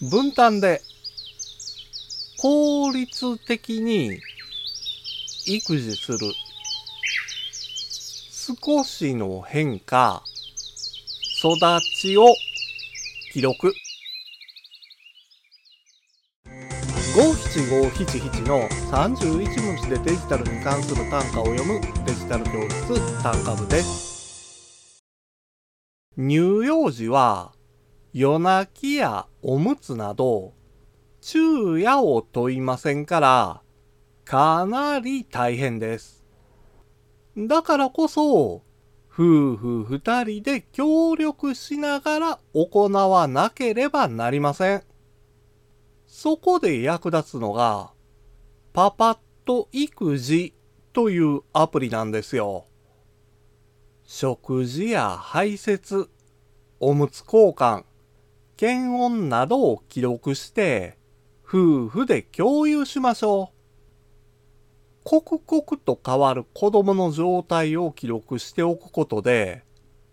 分担で効率的に育児する。少しの変化育ちを記録。五七五七七の31文字でデジタルに関する単価を読むデジタル教室単価部です。乳幼児は夜泣きやおむつなど昼夜を問いませんからかなり大変です。だからこそ夫婦二人で協力しながら行わなければなりません。そこで役立つのがパパッと育児というアプリなんですよ。食事や排泄、おむつ交換、検温などを記録して夫婦で共有しましょう。刻々と変わる子供の状態を記録しておくことで、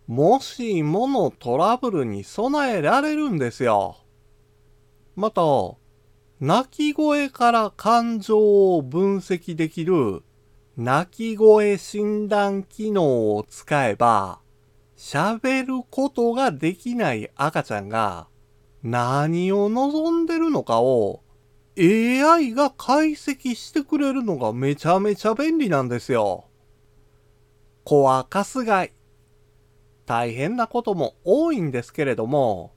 もしものトラブルに備えられるんですよ。また、泣き声から感情を分析できる泣き声診断機能を使えば、喋ることができない赤ちゃんが何を望んでるのかを AI が解析してくれるのがめちゃめちゃ便利なんですよ。子はかすがい。大変なことも多いんですけれども、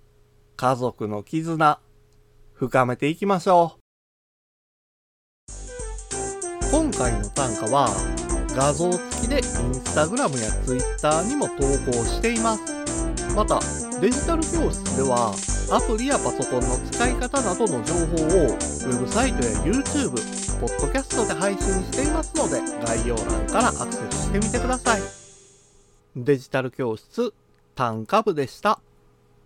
家族の絆、深めていきましょう。今回の単価は、画像付きでインスタグラムやツイッターにも投稿しています。また、デジタル教室では、アプリやパソコンの使い方などの情報をウェブサイトや YouTube、ポッドキャストで配信していますので概要欄からアクセスしてみてください。デジタル教室単価部でした。